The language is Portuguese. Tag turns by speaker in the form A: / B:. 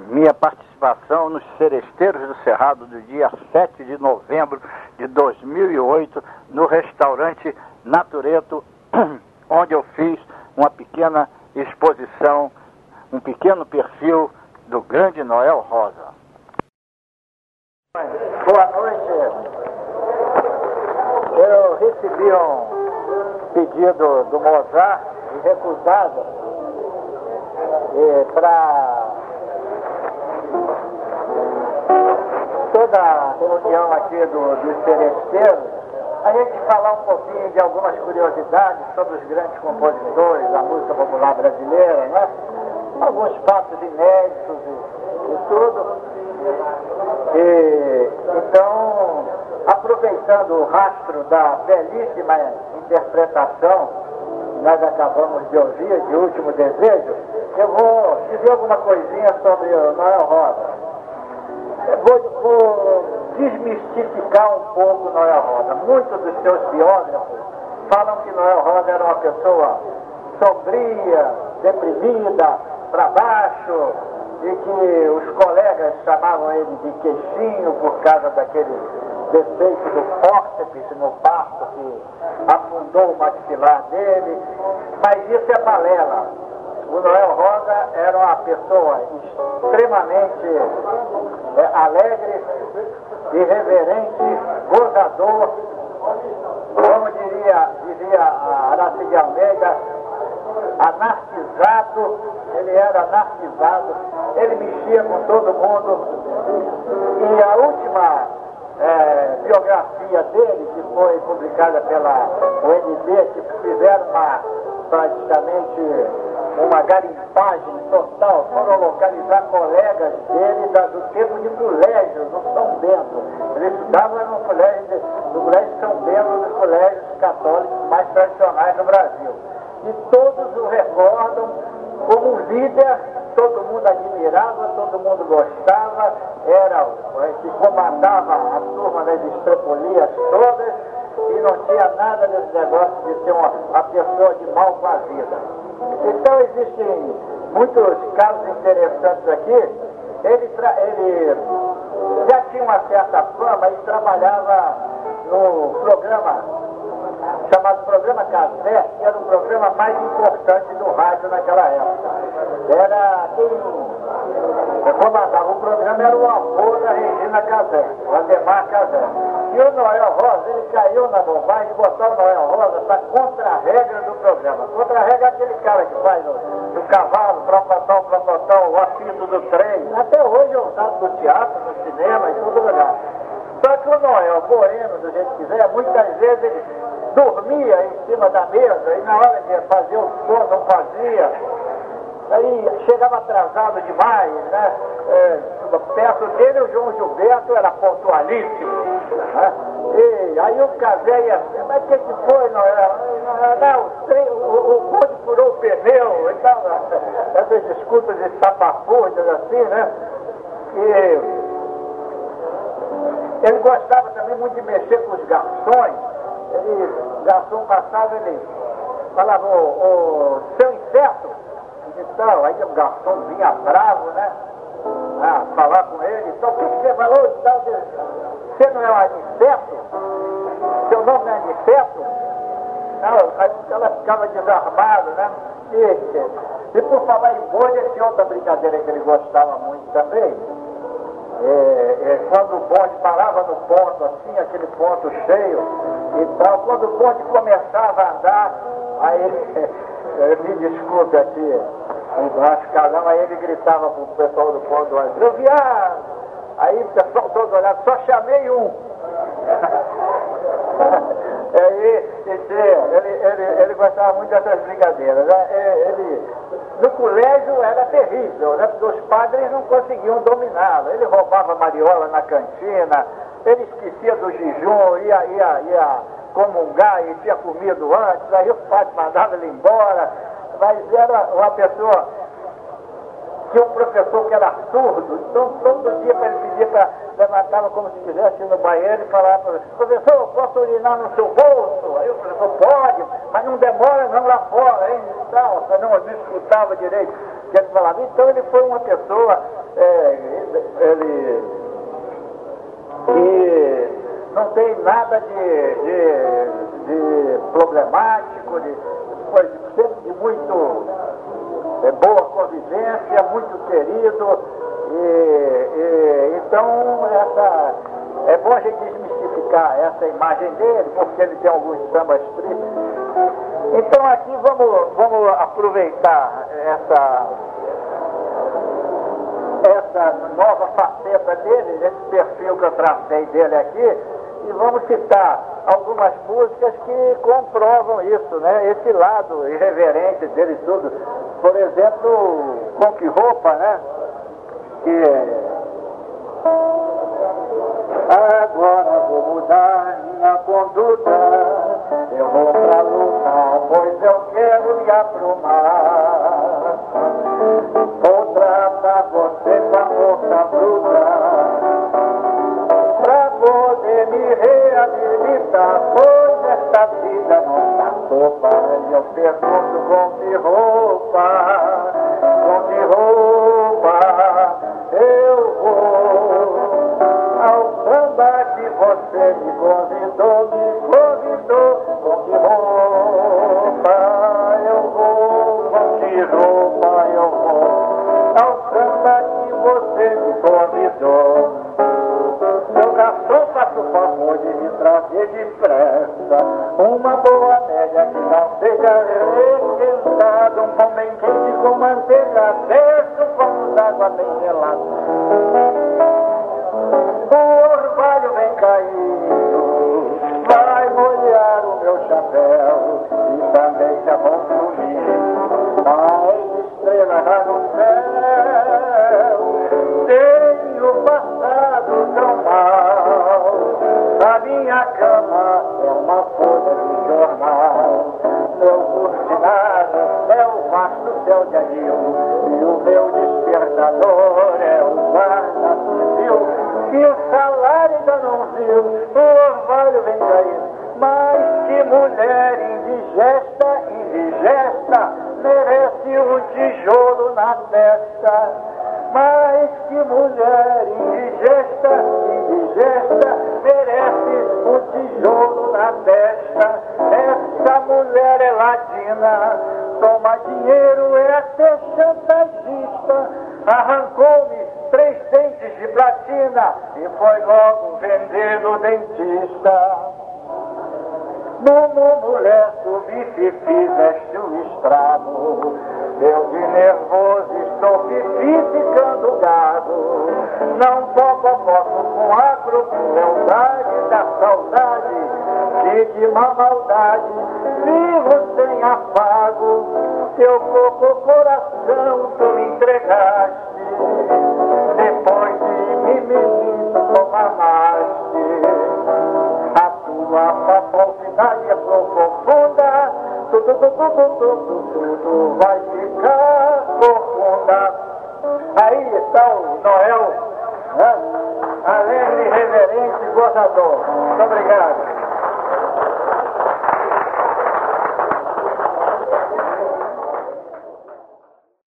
A: minha participação nos Seresteiros do Cerrado do dia 7 de novembro de 2008 no restaurante Natureto, onde eu fiz uma pequena exposição, um pequeno perfil do grande Noel Rosa. Boa noite. Eu recebi um pedido do Mozart e recusado para reunião aqui do, dos seresteiros, a gente falar um pouquinho de algumas curiosidades sobre os grandes compositores da música popular brasileira, né? Alguns fatos inéditos e, e tudo. E, então, aproveitando o rastro da belíssima interpretação que nós acabamos de ouvir, de Último Desejo, eu vou dizer alguma coisinha sobre o Noel Rosa. Vou, vou, desmistificar um pouco Noel Rosa. Muitos dos seus biógrafos falam que Noel Rosa era uma pessoa sombria, deprimida, para baixo, e que os colegas chamavam ele de queixinho por causa daquele defeito do fórceps no parto que afundou o maxilar dele. Mas isso é balela. O Noel Rosa era uma pessoa extremamente é, alegre, irreverente, gozador, como diria, diria a Aracide Almeida, anarquizado, ele era anarquizado, ele mexia com todo mundo. E a última é, biografia dele, que foi publicada pela UNB, que fizeram uma, praticamente uma garimpagem total, foram localizar colegas dele do tempo de colégio, no São Bento. Ele estudava no colégio, de, no colégio São Bento, dos colégios católicos mais tradicionais do Brasil. E todos o recordam como um líder, todo mundo admirava, todo mundo gostava, era o que comandava a turma das estrepolias todas e não tinha nada desse negócio de ser uma, uma pessoa de mal com a vida. Então existem muitos casos interessantes aqui. Ele, ele já tinha uma certa fama e trabalhava no programa chamado Programa Café, que era o programa mais importante do rádio naquela época. Era quem comandava o programa era o avô da Regina Casé, o Ademar Casé. E o Noel Rosa, ele caiu na bobagem de botar o Noel Rosa para contra a regra do programa. Contra a regra é aquele cara que faz do, do cavalo, propotão, propotão, o apito do trem. Até hoje é usado no teatro, no cinema, em todo lugar. Só que o Noel, moreno do jeito que quiser, muitas vezes ele dormia em cima da mesa e na hora de fazer o som não fazia. Aí chegava atrasado demais, né? É, perto dele o João Gilberto era pontualíssimo. Né? E aí o Casé ia mas o que, que foi, não Não, o, o bonde furou o pneu e tal, essas desculpas estapafúrdias assim, né? E ele gostava também muito de mexer com os garçons ele, garçom passava, ele falava, ô seu inseto, então, aí o garçom vinha bravo, né? Ah, falar com ele, então o que, você falou? Então, você não é um aniceto? Seu nome não é aniceto? Não, ela ficava desarmada, né? E, e por falar em bolha, tinha outra brincadeira que ele gostava muito também é, é, quando o bonde parava no ponto, assim, aquele ponto cheio e tal, quando o bonde começava a andar, aí ele, me desculpe aqui, o nosso casal, aí ele gritava pro pessoal do ponto do eu viado! Aí o pessoal todo olhando, só chamei um. Aí, ele, ele, ele gostava muito dessas brincadeiras. Né? Ele, no colégio era terrível, né? porque os padres não conseguiam dominá-lo. Ele roubava mariola na cantina, ele esquecia do jejum, ia, ia, ia comungar e tinha comido antes, aí o padre mandava ele embora. Mas era uma pessoa tinha um professor que era surdo, então todo dia ele pedir para levantava como se estivesse no banheiro e falava para ele, professor, posso urinar no seu bolso? Aí o professor, pode, mas não demora não lá fora, hein? Então, não, não escutava direito o que ele falava. Então ele foi uma pessoa, é, ele, que não tem nada de, de, de problemático, de, sempre de muito é, boa convivência, muito querido. E, e, então, essa, é bom a gente desmistificar essa imagem dele, porque ele tem alguns sambas tristes. Então, aqui vamos, vamos aproveitar essa, essa nova faceta dele, esse perfil que eu tracei dele aqui, e vamos citar algumas músicas que comprovam isso, né? Esse lado irreverente dele tudo. Por exemplo, Com Que Roupa, né? Que Agora vou mudar minha conduta, eu vou pra lutar, pois eu quero me aprumar. Vou tratar sopa. E eu pergunto com que roupa, com que roupa eu vou ao samba que você me convidou, me convidou, com que roupa eu vou, com que roupa eu vou ao samba que você me convidou garçom, faça o favor de me trazer depressa uma boa média que não seja requentada, um pão bem quente com manteiga, desce um copo d'água bem gelado. O orvalho vem caindo, minha cama é uma folha de jornal. Meu cortinado é o vasto céu de anil. E o meu despertador é o guarda civil. Que o salário ainda não viu, o orvalho vem cair. Mas que mulher indigesta, indigesta, merece um tijolo na testa. Mas que mulher indigesta, indigesta, tijolo na testa. Essa mulher é ladina, toma dinheiro, é até chantagista. Arrancou-me três dentes de platina e foi logo vender no dentista. Mumu, mulher, tu me fizeste um estrago. Eu de nervoso estou ficando gado. Não toco posso com a crueldade da saudade. De má maldade vivo sem afago. Teu pouco coração tu me entregaste. Depois de me mamaste. A tua falsidade é profunda. Tu, tu, tu, tu, tu, tu, tu, tu, vai ficar profunda. Aí está o Noel, né? alegre, reverente, gozador. Muito obrigado.